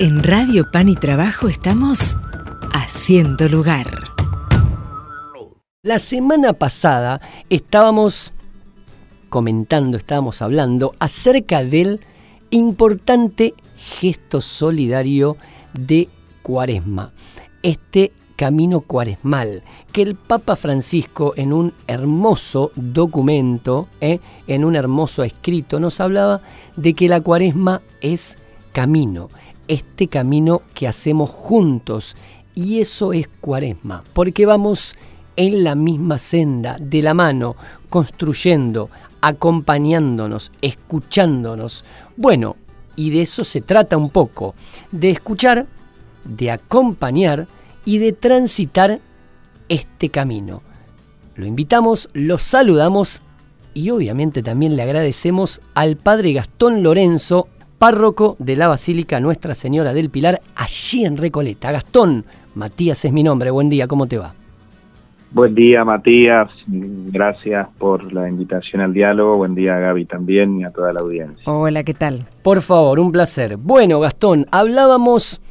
En Radio Pan y Trabajo estamos haciendo lugar. La semana pasada estábamos comentando, estábamos hablando acerca del importante gesto solidario de Cuaresma. Este camino cuaresmal, que el Papa Francisco en un hermoso documento, ¿eh? en un hermoso escrito, nos hablaba de que la cuaresma es camino, este camino que hacemos juntos, y eso es cuaresma, porque vamos en la misma senda, de la mano, construyendo, acompañándonos, escuchándonos. Bueno, y de eso se trata un poco, de escuchar, de acompañar, y de transitar este camino. Lo invitamos, lo saludamos y obviamente también le agradecemos al padre Gastón Lorenzo, párroco de la Basílica Nuestra Señora del Pilar, allí en Recoleta. Gastón, Matías es mi nombre, buen día, ¿cómo te va? Buen día, Matías. Gracias por la invitación al diálogo. Buen día, Gaby, también y a toda la audiencia. Hola, ¿qué tal? Por favor, un placer. Bueno, Gastón, hablábamos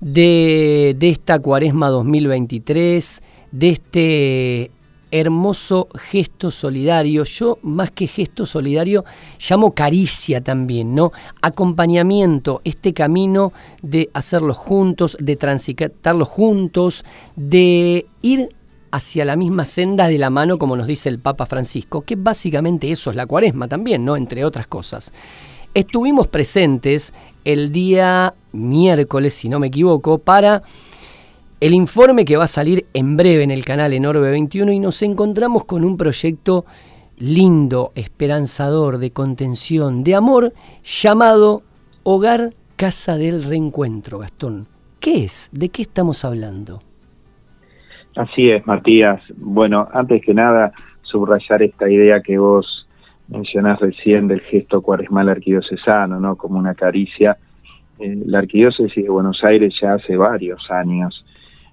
de, esta cuaresma 2023, de este hermoso gesto solidario. Yo, más que gesto solidario, llamo caricia también, ¿no? Acompañamiento, este camino de hacerlo juntos, de transitarlo juntos, de ir hacia la misma senda de la mano, como nos dice el Papa Francisco, que básicamente eso es la cuaresma también, ¿no? Entre otras cosas. Estuvimos presentes el día miércoles, si no me equivoco, para el informe que va a salir en breve en el canal Enorbe 21 y nos encontramos con un proyecto lindo, esperanzador, de contención, de amor, llamado Hogar Casa del Reencuentro, Gastón. ¿Qué es? ¿De qué estamos hablando? Así es, Matías. Bueno, antes que nada, subrayar esta idea que vos mencionás recién del gesto cuaresmal arquidiocesano, ¿no? Como una caricia. Eh, la arquidiócesis de Buenos Aires ya hace varios años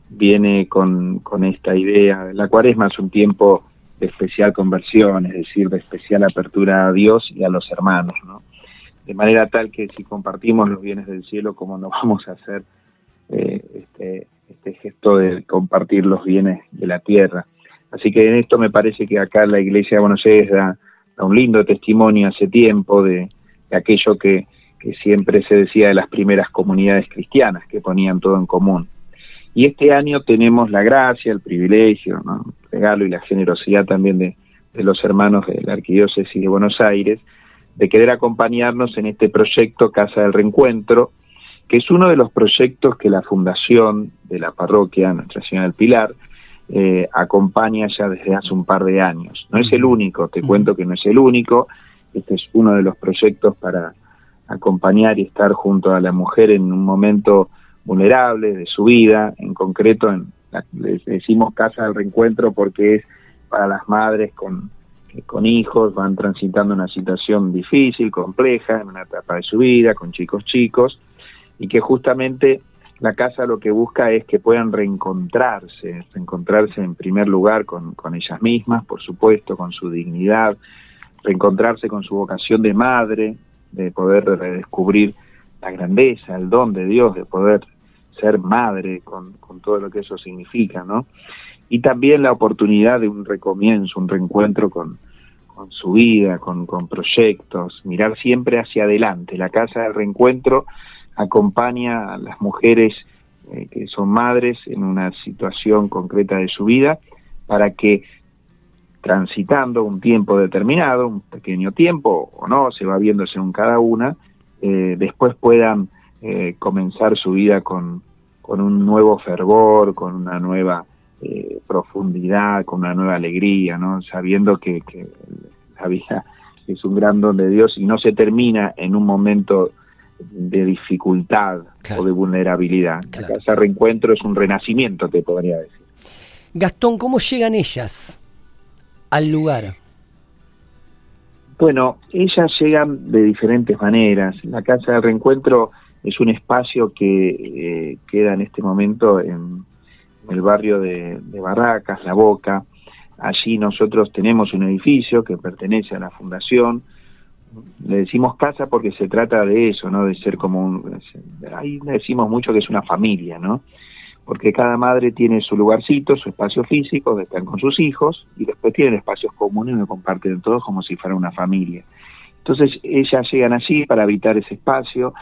viene con, con esta idea. La cuaresma es un tiempo de especial conversión, es decir, de especial apertura a Dios y a los hermanos, ¿no? De manera tal que si compartimos los bienes del cielo, ¿cómo no vamos a hacer eh, este, este gesto de compartir los bienes de la tierra? Así que en esto me parece que acá la Iglesia de Buenos Aires da un lindo testimonio hace tiempo de, aquello que, siempre se decía de las primeras comunidades cristianas, que ponían todo en común. Y este año tenemos la gracia, el privilegio, el regalo y la generosidad también de, de los hermanos de la Arquidiócesis de Buenos Aires, de querer acompañarnos en este proyecto Casa del Reencuentro, que es uno de los proyectos que la Fundación de la Parroquia Nuestra Señora del Pilar eh, acompaña ya desde hace un par de años. No es el único, te cuento que no es el único, este es uno de los proyectos para acompañar y estar junto a la mujer en un momento vulnerable de su vida, en concreto en, les decimos casa del reencuentro porque es para las madres con, con hijos, van transitando una situación difícil, compleja, en una etapa de su vida, con chicos chicos, y que justamente la casa lo que busca es que puedan reencontrarse, reencontrarse en primer lugar con, con ellas mismas, por supuesto, con su dignidad, reencontrarse con su vocación de madre, de poder redescubrir la grandeza, el don de Dios, de poder ser madre con, con todo lo que eso significa, ¿no? Y también la oportunidad de un recomienzo, un reencuentro con, su vida, con, proyectos, mirar siempre hacia adelante. La casa del reencuentro acompaña a las mujeres eh, que son madres en una situación concreta de su vida para que transitando un tiempo determinado, un pequeño tiempo o no, se va viendo según cada una, eh, después puedan eh, comenzar su vida con, con un nuevo fervor, con una nueva profundidad, con una nueva alegría, ¿no? sabiendo que, que la vida es un gran don de Dios y no se termina en un momento de dificultad o de vulnerabilidad. ese reencuentro es un renacimiento, te podría decir. Gastón, ¿cómo llegan ellas al lugar? Bueno, ellas llegan de diferentes maneras. La Casa de Reencuentro es un espacio que eh, queda en este momento en, el barrio de, Barracas, La Boca. Allí nosotros tenemos un edificio que pertenece a la Fundación, le decimos casa porque se trata de eso, ¿no? De ser como un... Ahí decimos mucho que es una familia, ¿no? Porque cada madre tiene su lugarcito, su espacio físico, donde están con sus hijos, y después tienen espacios comunes donde comparten todos como si fuera una familia. Entonces ellas llegan allí para habitar ese espacio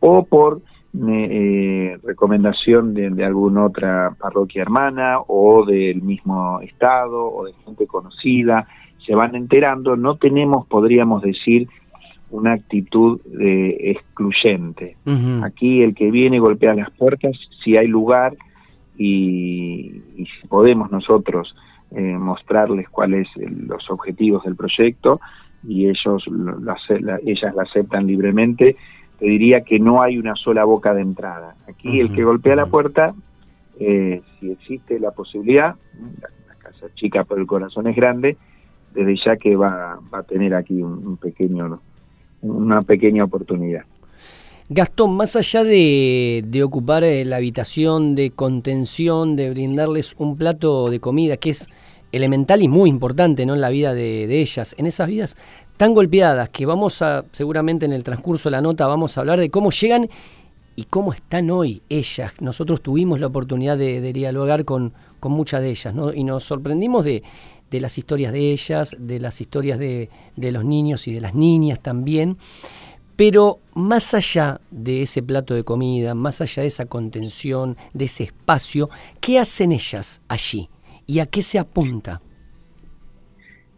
o por eh, recomendación de, de, alguna otra parroquia hermana o del mismo estado o de gente conocida se van enterando, no tenemos, podríamos decir, una actitud de excluyente. Aquí el que viene golpea las puertas, si hay lugar y, si podemos nosotros eh, mostrarles cuáles los objetivos del proyecto y ellos ellas la aceptan libremente, te diría que no hay una sola boca de entrada. Aquí el que golpea la puerta, eh, si existe la posibilidad, la casa chica pero el corazón es grande, desde ya que va, a tener aquí un, pequeño, una pequeña oportunidad. Gastón, más allá de, ocupar eh, la habitación de contención, de brindarles un plato de comida, que es elemental y muy importante ¿no? en la vida de, de, ellas, en esas vidas tan golpeadas que vamos a, seguramente en el transcurso de la nota, vamos a hablar de cómo llegan y cómo están hoy ellas. Nosotros tuvimos la oportunidad de, de dialogar con, con muchas de ellas ¿no? y nos sorprendimos de, de las historias de ellas, de las historias de, los niños y de las niñas también. Pero más allá de ese plato de comida, más allá de esa contención, de ese espacio, ¿qué hacen ellas allí? ¿Y a qué se apunta?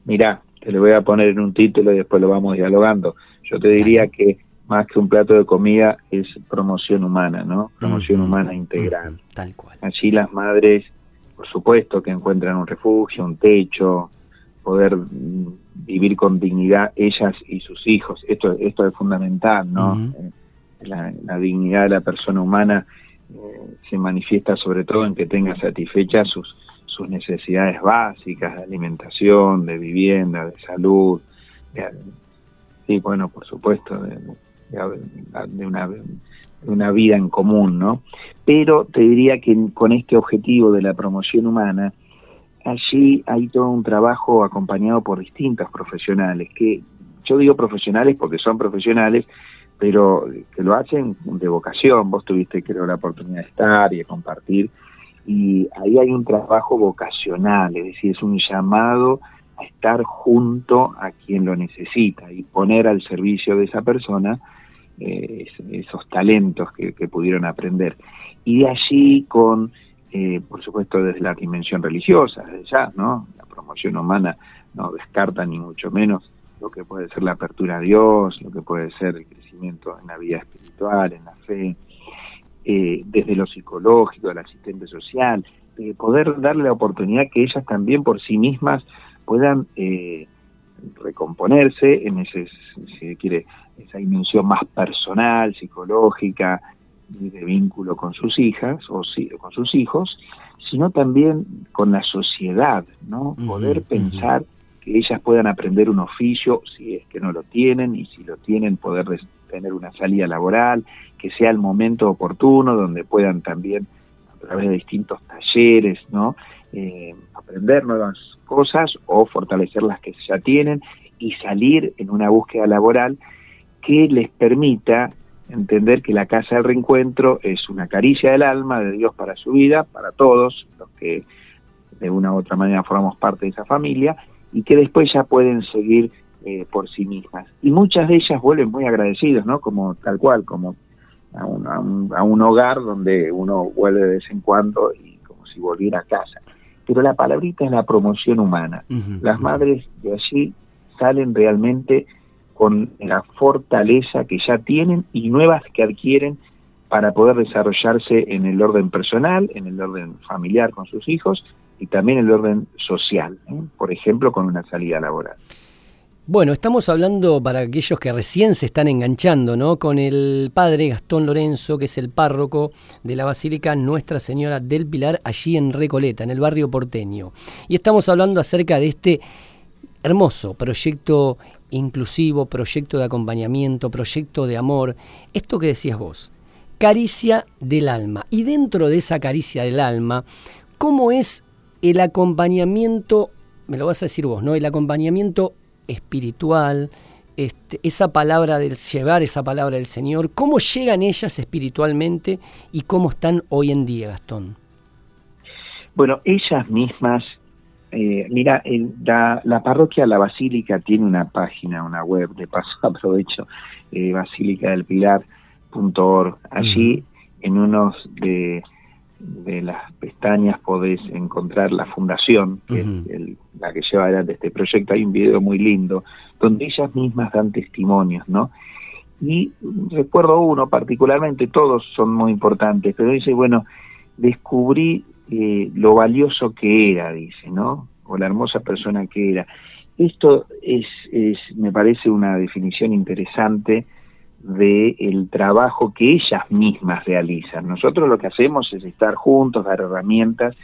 Mirá, te lo voy a poner en un título y después lo vamos dialogando. Yo te diría que más que un plato de comida es promoción humana, ¿no? Promoción humana integral. tal cual. Allí las madres por supuesto que encuentran un refugio, un techo, poder vivir con dignidad ellas y sus hijos. Esto, esto es fundamental, ¿no? Eh, la, dignidad de la persona humana eh, se manifiesta sobre todo en que tenga satisfechas sus, sus necesidades básicas de alimentación, de vivienda, de salud, sí, bueno, por supuesto, de, de una una vida en común, ¿no? Pero te diría que con este objetivo de la promoción humana, allí hay todo un trabajo acompañado por distintos profesionales, que yo digo profesionales porque son profesionales, pero que lo hacen de vocación. Vos tuviste, creo, la oportunidad de estar y de compartir, y ahí hay un trabajo vocacional, es decir, es un llamado a estar junto a quien lo necesita y poner al servicio de esa persona eh, esos talentos que, pudieron aprender. Y de allí con, eh, por supuesto, desde la dimensión religiosa, desde ya, ¿no? La promoción humana no descarta ni mucho menos lo que puede ser la apertura a Dios, lo que puede ser el crecimiento en la vida espiritual, en la fe, eh, desde lo psicológico, el asistente social, poder darle la oportunidad que ellas también por sí mismas puedan recomponerse en ese, si quiere, esa dimensión más personal, psicológica, de vínculo con sus hijas o con sus hijos, sino también con la sociedad, ¿no? Poder pensar que ellas puedan aprender un oficio si es que no lo tienen y si lo tienen poder tener una salida laboral, que sea el momento oportuno donde puedan también a través de distintos talleres, ¿no? Eh, aprender nuevas cosas o fortalecer las que ya tienen y salir en una búsqueda laboral que les permita entender que la casa del reencuentro es una caricia del alma de Dios para su vida, para todos los que de una u otra manera formamos parte de esa familia, y que después ya pueden seguir eh, por sí mismas. Y muchas de ellas vuelven muy agradecidos, ¿no? Como tal cual, como a un, a un, hogar donde uno vuelve de vez en cuando y como si volviera a casa. Pero la palabrita es la promoción humana. Las madres de allí salen realmente con la fortaleza que ya tienen y nuevas que adquieren para poder desarrollarse en el orden personal, en el orden familiar con sus hijos y también el orden social, por ejemplo, con una salida laboral. Bueno, estamos hablando para aquellos que recién se están enganchando, ¿no? Con el padre Gastón Lorenzo, que es el párroco de la Basílica Nuestra Señora del Pilar, allí en Recoleta, en el barrio porteño. Y estamos hablando acerca de este hermoso proyecto inclusivo, proyecto de acompañamiento, proyecto de amor, esto que decías vos, caricia del alma. Y dentro de esa caricia del alma, ¿cómo es el acompañamiento, me lo vas a decir vos, ¿no? El acompañamiento espiritual, este, esa palabra del llevar, esa palabra del Señor, cómo llegan ellas espiritualmente y cómo están hoy en día, Gastón. Bueno, ellas mismas, eh, mira, la, la, parroquia La Basílica tiene una página, una web, de paso aprovecho, eh, basílicadelpilar.org. Allí, en unos de, de, las pestañas, podés encontrar la fundación, que es la que lleva adelante este proyecto. Hay un video muy lindo, donde ellas mismas dan testimonios, ¿no? Y recuerdo uno particularmente, todos son muy importantes, pero dice, bueno, descubrí eh, lo valioso que era, dice, ¿no? O la hermosa persona que era. Esto es, es me parece una definición interesante de el trabajo que ellas mismas realizan. Nosotros lo que hacemos es estar juntos, dar herramientas,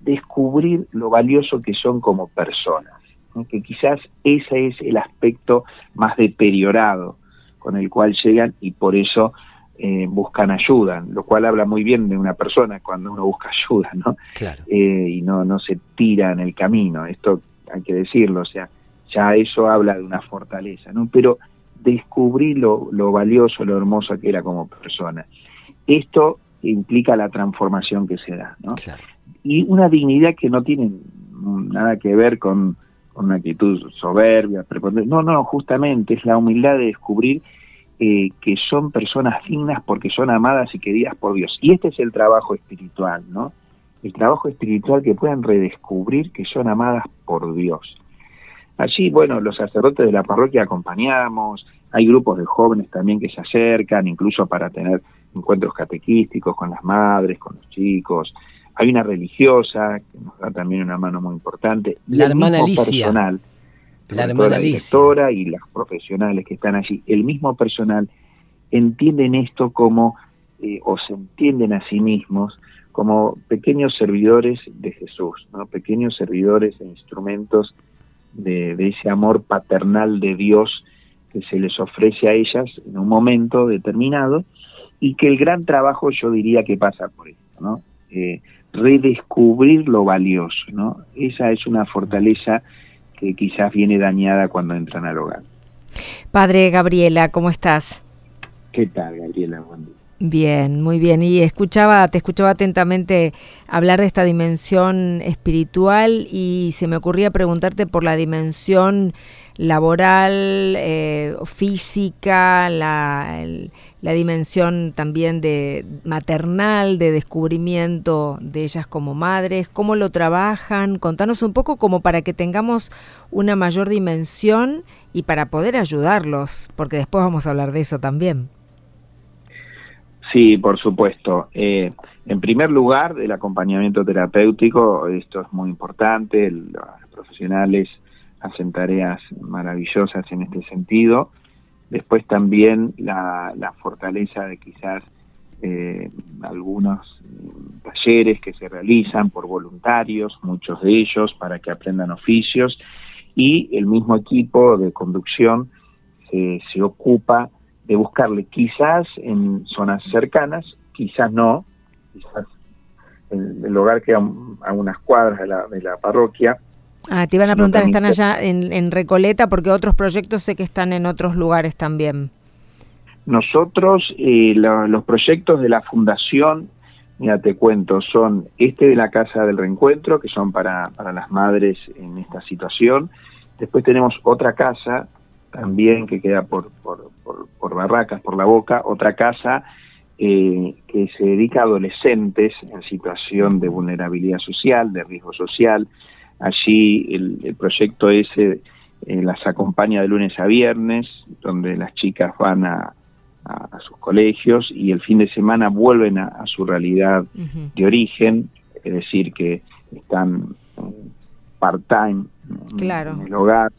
descubrir lo valioso que son como personas, que quizás ese es el aspecto más deteriorado con el cual llegan y por eso eh, buscan ayuda, lo cual habla muy bien de una persona cuando uno busca ayuda, ¿no? Claro. Eh, y no, no se tira en el camino, esto hay que decirlo, o sea, ya eso habla de una fortaleza, ¿no? Pero descubrí lo, lo valioso, lo hermoso que era como persona. Esto implica la transformación que se da, ¿no? Y una dignidad que no tiene nada que ver con, con una actitud soberbia, no, no, justamente es la humildad de descubrir eh, que son personas dignas porque son amadas y queridas por Dios. Y este es el trabajo espiritual, ¿no? El trabajo espiritual que pueden redescubrir que son amadas por Dios. Allí, bueno, los sacerdotes de la parroquia acompañamos, hay grupos de jóvenes también que se acercan, incluso para tener encuentros catequísticos con las madres, con los chicos. Hay una religiosa que nos da también una mano muy importante. La hermana Alicia. Personal, la hermana directora y las profesionales que están allí, el mismo personal entienden esto como, eh, o se entienden a sí mismos como pequeños servidores de Jesús, ¿no? pequeños servidores e instrumentos de, ese amor paternal de Dios que se les ofrece a ellas en un momento determinado y que el gran trabajo yo diría que pasa por esto, ¿no? Eh, redescubrir lo valioso, ¿no? Esa es una fortaleza que quizás viene dañada cuando entran al hogar. Padre Gabriela, ¿cómo estás? ¿Qué tal, Gabriela? Bien, muy bien. Y escuchaba, te escuchaba atentamente hablar de esta dimensión espiritual y se me ocurría preguntarte por la dimensión laboral, eh, física, la, la, dimensión también de maternal, de descubrimiento de ellas como madres, cómo lo trabajan. Contanos un poco como para que tengamos una mayor dimensión y para poder ayudarlos, porque después vamos a hablar de eso también. Sí, por supuesto. Eh, en primer lugar, el acompañamiento terapéutico, esto es muy importante, los profesionales hacen tareas maravillosas en este sentido. Después también la, fortaleza de quizás eh, algunos talleres que se realizan por voluntarios, muchos de ellos para que aprendan oficios, y el mismo equipo de conducción se, se ocupa de buscarle quizás en zonas cercanas, quizás no, quizás el, el hogar queda a unas cuadras de la, de la parroquia. Ah, te iban a preguntar, ¿están allá en, en Recoleta? Porque otros proyectos sé que están en otros lugares también. Nosotros, eh, los proyectos de la fundación, mira, te cuento, son este de la Casa del Reencuentro, que son para, para las madres en esta situación. Después tenemos otra casa también que queda por, por, por, Barracas, por la Boca, otra casa eh, que se dedica a adolescentes en situación de vulnerabilidad social, de riesgo social. Allí el, proyecto ese eh, las acompaña de lunes a viernes, donde las chicas van a, a, sus colegios y el fin de semana vuelven a, su realidad de origen, es decir, que están part-time en el hogar.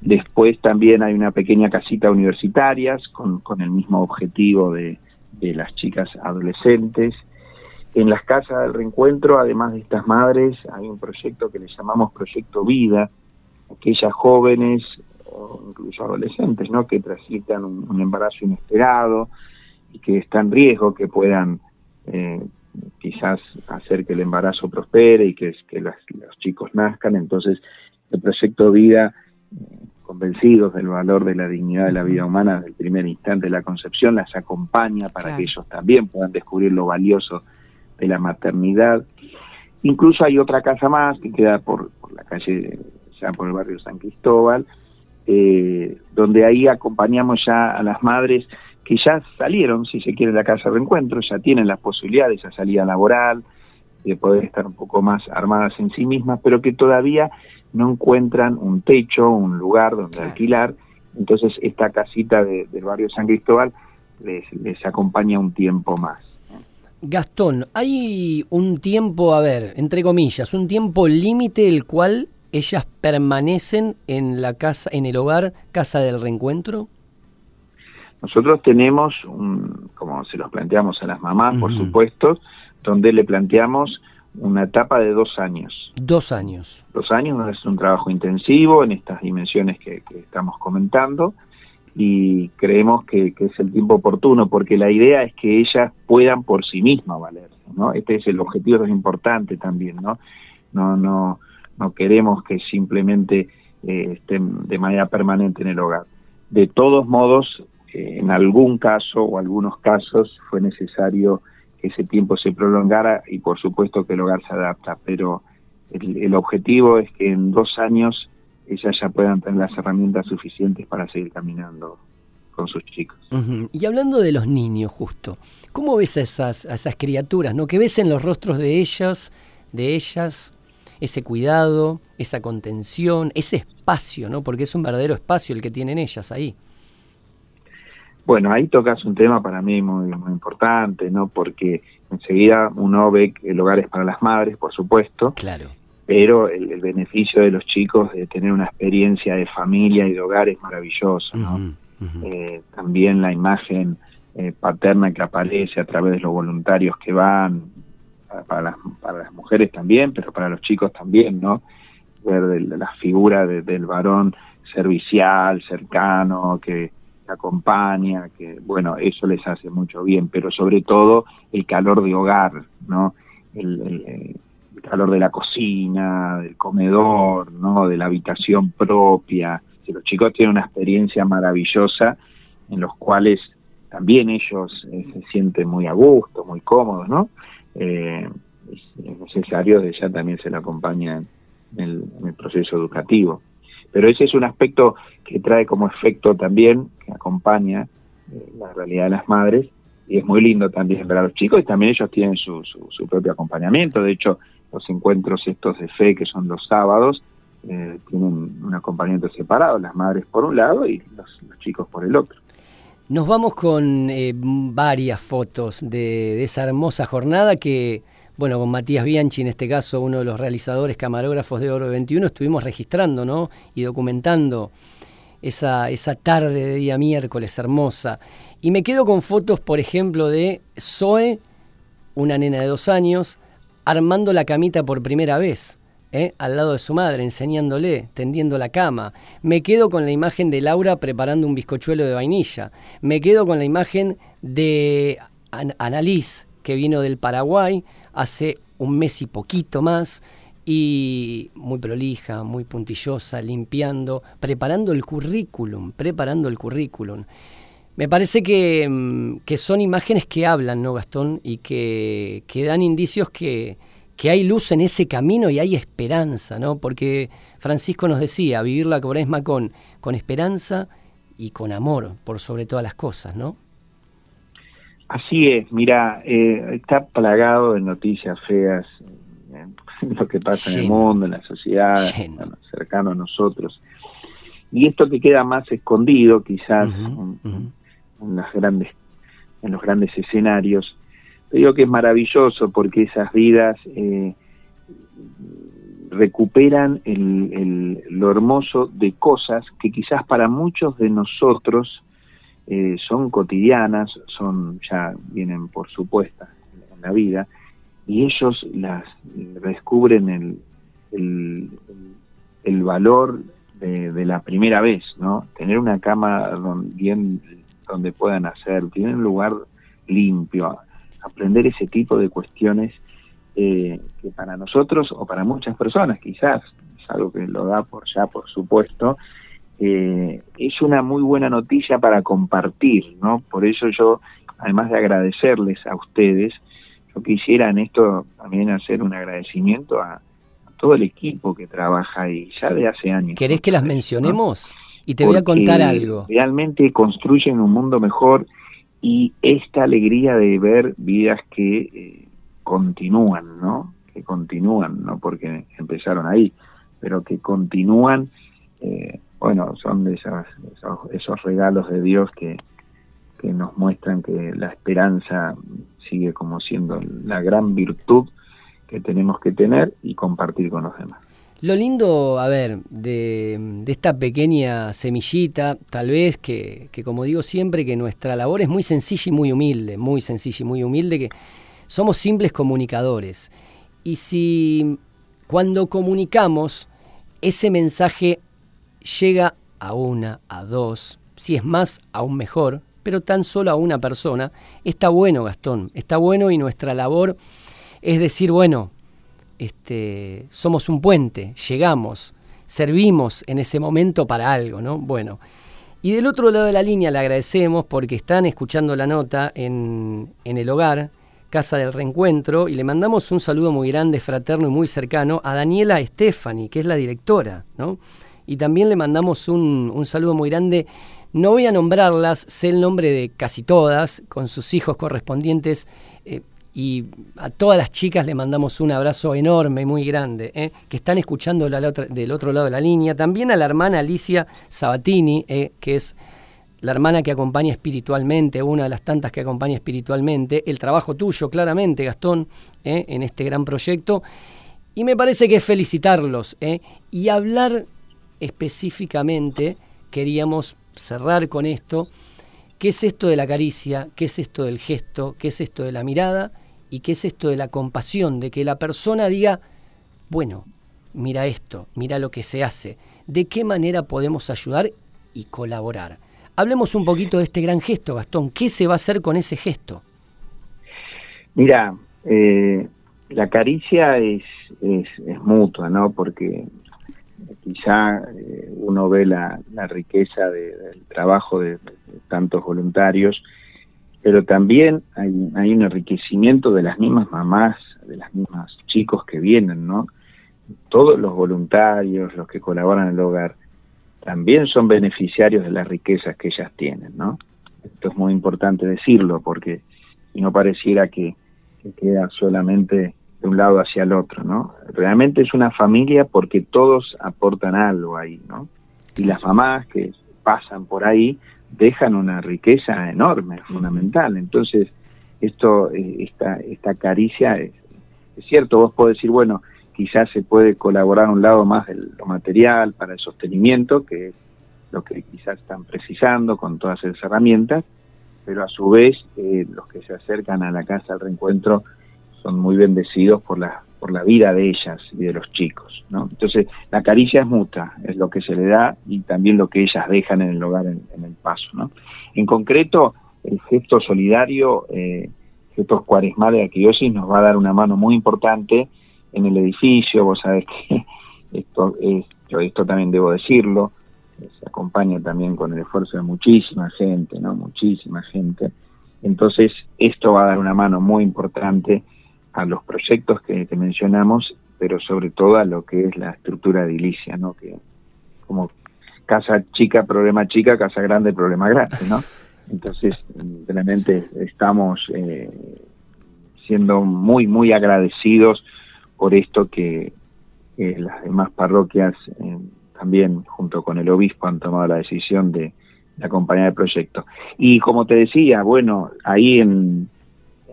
Después también hay una pequeña casita universitarias con, con el mismo objetivo de, de, las chicas adolescentes. En las casas del reencuentro, además de estas madres, hay un proyecto que le llamamos Proyecto Vida, aquellas jóvenes o incluso adolescentes ¿no? que transitan un, embarazo inesperado y que están en riesgo, que puedan eh, quizás hacer que el embarazo prospere y que, que los chicos nazcan. Entonces, el Proyecto Vida convencidos del valor de la dignidad de la vida humana desde el primer instante de la concepción, las acompaña para que ellos también puedan descubrir lo valioso de la maternidad. Incluso hay otra casa más que queda por, la calle, ya por el barrio San Cristóbal, eh, donde ahí acompañamos ya a las madres que ya salieron, si se quiere, de la casa de reencuentro, ya tienen las posibilidades de esa salida laboral, de poder estar un poco más armadas en sí mismas, pero que todavía no encuentran un techo, un lugar donde alquilar. Entonces esta casita del barrio San Cristóbal les, les acompaña un tiempo más. Gastón, hay un tiempo, a ver, entre comillas, un tiempo límite el cual ellas permanecen en la casa, en el hogar Casa del Reencuentro. Nosotros tenemos, un, como se los planteamos a las mamás, por supuesto, donde le planteamos una etapa de dos años. Dos años. Dos años es un trabajo intensivo en estas dimensiones que, estamos comentando y creemos que, es el tiempo oportuno porque la idea es que ellas puedan por sí mismas valerse, ¿no? Este es el objetivo, es importante también, ¿no? No, no, no queremos que simplemente eh, estén de manera permanente en el hogar. De todos modos, en algún caso o algunos casos fue necesario que ese tiempo se prolongara y por supuesto que el hogar se adapta, pero el, objetivo es que en dos años ellas ya puedan tener las herramientas suficientes para seguir caminando con sus chicos. Y hablando de los niños, justo, ¿cómo ves a esas, a esas criaturas? ¿no? ¿Qué ves en los rostros de ellas, de ellas? Ese cuidado, esa contención, ese espacio, ¿no? Porque es un verdadero espacio el que tienen ellas ahí. Bueno, ahí tocas un tema para mí muy, muy importante, ¿no? Porque enseguida uno ve que el hogar es para las madres, por supuesto. Claro. Pero el, beneficio de los chicos de tener una experiencia de familia y de hogar es maravilloso, ¿no? Eh, también la imagen eh, paterna que aparece a través de los voluntarios que van, para las, para las mujeres también, pero para los chicos también, ¿no? Ver la figura del varón servicial, cercano, que acompaña, que bueno, eso les hace mucho bien, pero sobre todo el calor de hogar, ¿no? El, calor de la cocina, del comedor, ¿no? De la habitación propia. Que los chicos tienen una experiencia maravillosa en los cuales también ellos eh, se sienten muy a gusto, muy cómodos, ¿no? Eh, es necesario de ya también se le acompaña en el proceso educativo. Pero ese es un aspecto que trae como efecto también, que acompaña eh, la realidad de las madres, y es muy lindo también ver a los chicos, y también ellos tienen su, su, propio acompañamiento. De hecho, los encuentros estos de fe, que son los sábados, eh, tienen un acompañamiento separado, las madres por un lado y los, chicos por el otro. Nos vamos con eh, varias fotos de, de, esa hermosa jornada que bueno, con Matías Bianchi, en este caso, uno de los realizadores camarógrafos de Oro 21, estuvimos registrando ¿no? y documentando esa, esa tarde de día miércoles hermosa. Y me quedo con fotos, por ejemplo, de Zoe, una nena de dos años, armando la camita por primera vez. ¿eh? al lado de su madre, enseñándole, tendiendo la cama. Me quedo con la imagen de Laura preparando un bizcochuelo de vainilla. Me quedo con la imagen de Annalise, que vino del Paraguay hace un mes y poquito más y muy prolija, muy puntillosa, limpiando, preparando el currículum, preparando el currículum. Me parece que, mm, que son imágenes que hablan, ¿no, Gastón? Y que, que dan indicios que, que, hay luz en ese camino y hay esperanza, ¿no? Porque Francisco nos decía, vivir la cuaresma con, con esperanza y con amor, por sobre todas las cosas, ¿no? Así es, mira, eh, está plagado de noticias feas, lo que pasa en el mundo, en la sociedad, cercano a nosotros. Y esto que queda más escondido, quizás, en, las grandes, en los grandes escenarios, te digo que es maravilloso porque esas vidas eh, recuperan el, lo hermoso de cosas que quizás para muchos de nosotros eh, son cotidianas, son ya vienen por supuesta en la vida, y ellos las descubren el, el, el valor de, la primera vez, ¿no? Tener una cama bien, donde puedan hacer, tener un lugar limpio, aprender ese tipo de cuestiones eh, que para nosotros o para muchas personas quizás es algo que lo da por ya por supuesto eh, es una muy buena noticia para compartir, ¿no? Por eso yo, además de agradecerles a ustedes, yo quisiera en esto también hacer un agradecimiento a, todo el equipo que trabaja ahí ya de hace años. ¿Querés que las mencionemos? Y te voy a contar algo. Realmente construyen un mundo mejor y esta alegría de ver vidas que eh, continúan, ¿no? Que continúan, no porque empezaron ahí, pero que continúan eh, bueno, son de esas, esos, regalos de Dios que, que nos muestran que la esperanza sigue como siendo la gran virtud que tenemos que tener y compartir con los demás. Lo lindo, a ver, de, esta pequeña semillita, tal vez que, que, como digo siempre, que nuestra labor es muy sencilla y muy humilde, muy sencilla y muy humilde, que somos simples comunicadores. Y si cuando comunicamos, ese mensaje llega a una, a dos, si es más, aún mejor, pero tan solo a una persona, está bueno, Gastón, está bueno y nuestra labor es decir, bueno, este, somos un puente, llegamos, servimos en ese momento para algo, ¿no? Bueno, y del otro lado de la línea le agradecemos porque están escuchando la nota en, en el hogar, Casa del Reencuentro, y le mandamos un saludo muy grande, fraterno y muy cercano a Daniela Stefani, que es la directora, ¿no? y también le mandamos un, saludo muy grande. No voy a nombrarlas, sé el nombre de casi todas, con sus hijos correspondientes, y a todas las chicas le mandamos un abrazo enorme, muy grande, eh, que están escuchando del otro lado de la línea. También a la hermana Alicia Sabatini, eh, que es la hermana que acompaña espiritualmente, una de las tantas que acompaña espiritualmente, el trabajo tuyo, claramente, Gastón, en este gran proyecto. Y me parece que es felicitarlos y hablar específicamente queríamos cerrar con esto. ¿Qué es esto de la caricia? ¿Qué es esto del gesto? ¿Qué es esto de la mirada? ¿Y qué es esto de la compasión? De que la persona diga, bueno, mira esto, mira lo que se hace. ¿De qué manera podemos ayudar y colaborar? Hablemos un poquito de este gran gesto, Gastón. ¿Qué se va a hacer con ese gesto? Mira, eh, la caricia es, mutua, ¿no? Porque quizá eh, uno ve la, riqueza del trabajo de, tantos voluntarios, pero también hay, un enriquecimiento de las mismas mamás, de las mismas chicos que vienen, ¿no? Todos los voluntarios, los que colaboran en el hogar, también son beneficiarios de las riquezas que ellas tienen, ¿no? Esto es muy importante decirlo porque si no pareciera que queda solamente de un lado hacia el otro, ¿no? Realmente es una familia porque todos aportan algo ahí, ¿no? Y las mamás que pasan por ahí dejan una riqueza enorme, fundamental. Entonces, esto, eh, esta, esta caricia es, cierto, vos podés decir, bueno, quizás se puede colaborar un lado más de lo material para el sostenimiento, que es lo que quizás están precisando con todas esas herramientas, pero a su vez eh, los que se acercan a la casa al reencuentro son muy bendecidos por la, por la vida de ellas y de los chicos. ¿no? Entonces, la caricia es muta, es lo que se le da y también lo que ellas dejan en el hogar en, el paso. ¿no? En concreto, el gesto solidario, eh, gestos cuaresmal de la nos va a dar una mano muy importante en el edificio. Vos sabés que esto, yo esto también debo decirlo, se acompaña también con el esfuerzo de muchísima gente, ¿no? Muchísima gente. Entonces, esto va a dar una mano muy importante a los proyectos que, mencionamos, pero sobre todo a lo que es la estructura edilicia, ¿no? Que como casa chica, problema chica, casa grande, problema grande, ¿no? Entonces, realmente estamos eh, siendo muy, muy agradecidos por esto que las demás parroquias eh, también, junto con el obispo, han tomado la decisión de, de acompañar el proyecto. Y como te decía, bueno, ahí en,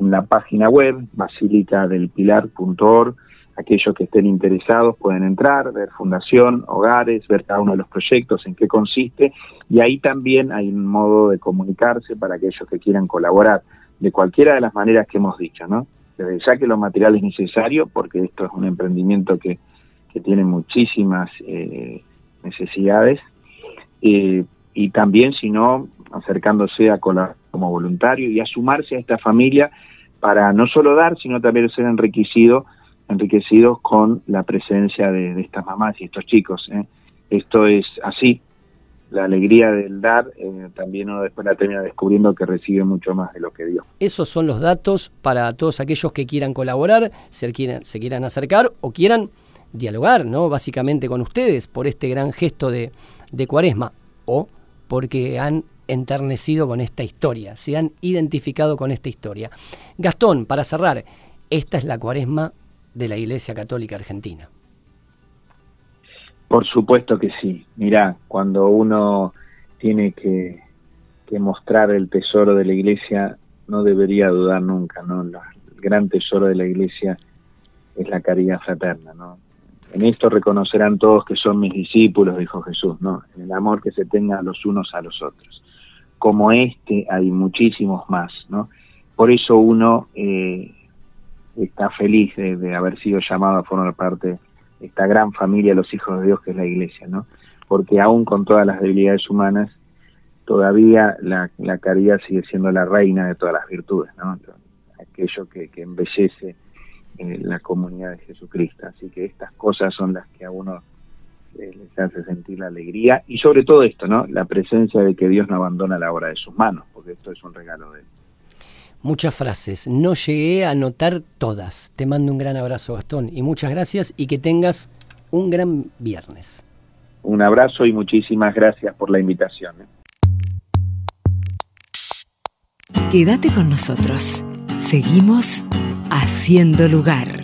en la página web basilicadelpilar.org. Aquellos que estén interesados pueden entrar, ver fundación, hogares, ver cada uno de los proyectos, en qué consiste, y ahí también hay un modo de comunicarse para aquellos que quieran colaborar de cualquiera de las maneras que hemos dicho, ¿no? Desde ya que lo material es necesario, porque esto es un emprendimiento que, que tiene muchísimas eh, necesidades, eh, y también, si no, acercándose a colaborar como voluntario y a sumarse a esta familia para no solo dar, sino también ser enriquecido, enriquecidos con la presencia de, estas mamás y estos chicos. ¿eh? Esto es así, la alegría del dar, eh, también uno después la termina descubriendo que recibe mucho más de lo que dio. Esos son los datos para todos aquellos que quieran colaborar, se quieran, acercar o quieran dialogar, ¿no? Básicamente con ustedes por este gran gesto de, de Cuaresma o porque han enternecido con esta historia, se han identificado con esta historia. Gastón, para cerrar, esta es la Cuaresma de la Iglesia Católica Argentina. Por supuesto que sí. Mirá, cuando uno tiene que, mostrar el tesoro de la iglesia, no debería dudar nunca, ¿no? el gran tesoro de la iglesia es la caridad fraterna, ¿no? En esto reconocerán todos que son mis discípulos, dijo Jesús, ¿no? En el amor que se tengan los unos a los otros. Como este hay muchísimos más, ¿no? Por eso uno eh, está feliz de, de, haber sido llamado a formar parte esta gran familia, los hijos de Dios que es la iglesia, ¿no? Porque aún con todas las debilidades humanas, todavía la, caridad sigue siendo la reina de todas las virtudes, ¿no? Aquello que, embellece eh, la comunidad de Jesucristo. Así que estas cosas son las que a uno eh, les hace sentir la alegría y sobre todo esto, ¿no? La presencia de que Dios no abandona la obra de sus manos, porque esto es un regalo de él muchas frases. No llegué a anotar todas. Te mando un gran abrazo, Gastón, y muchas gracias y que tengas un gran viernes. Un abrazo y muchísimas gracias por la invitación. ¿eh? Quédate con nosotros. Seguimos haciendo lugar.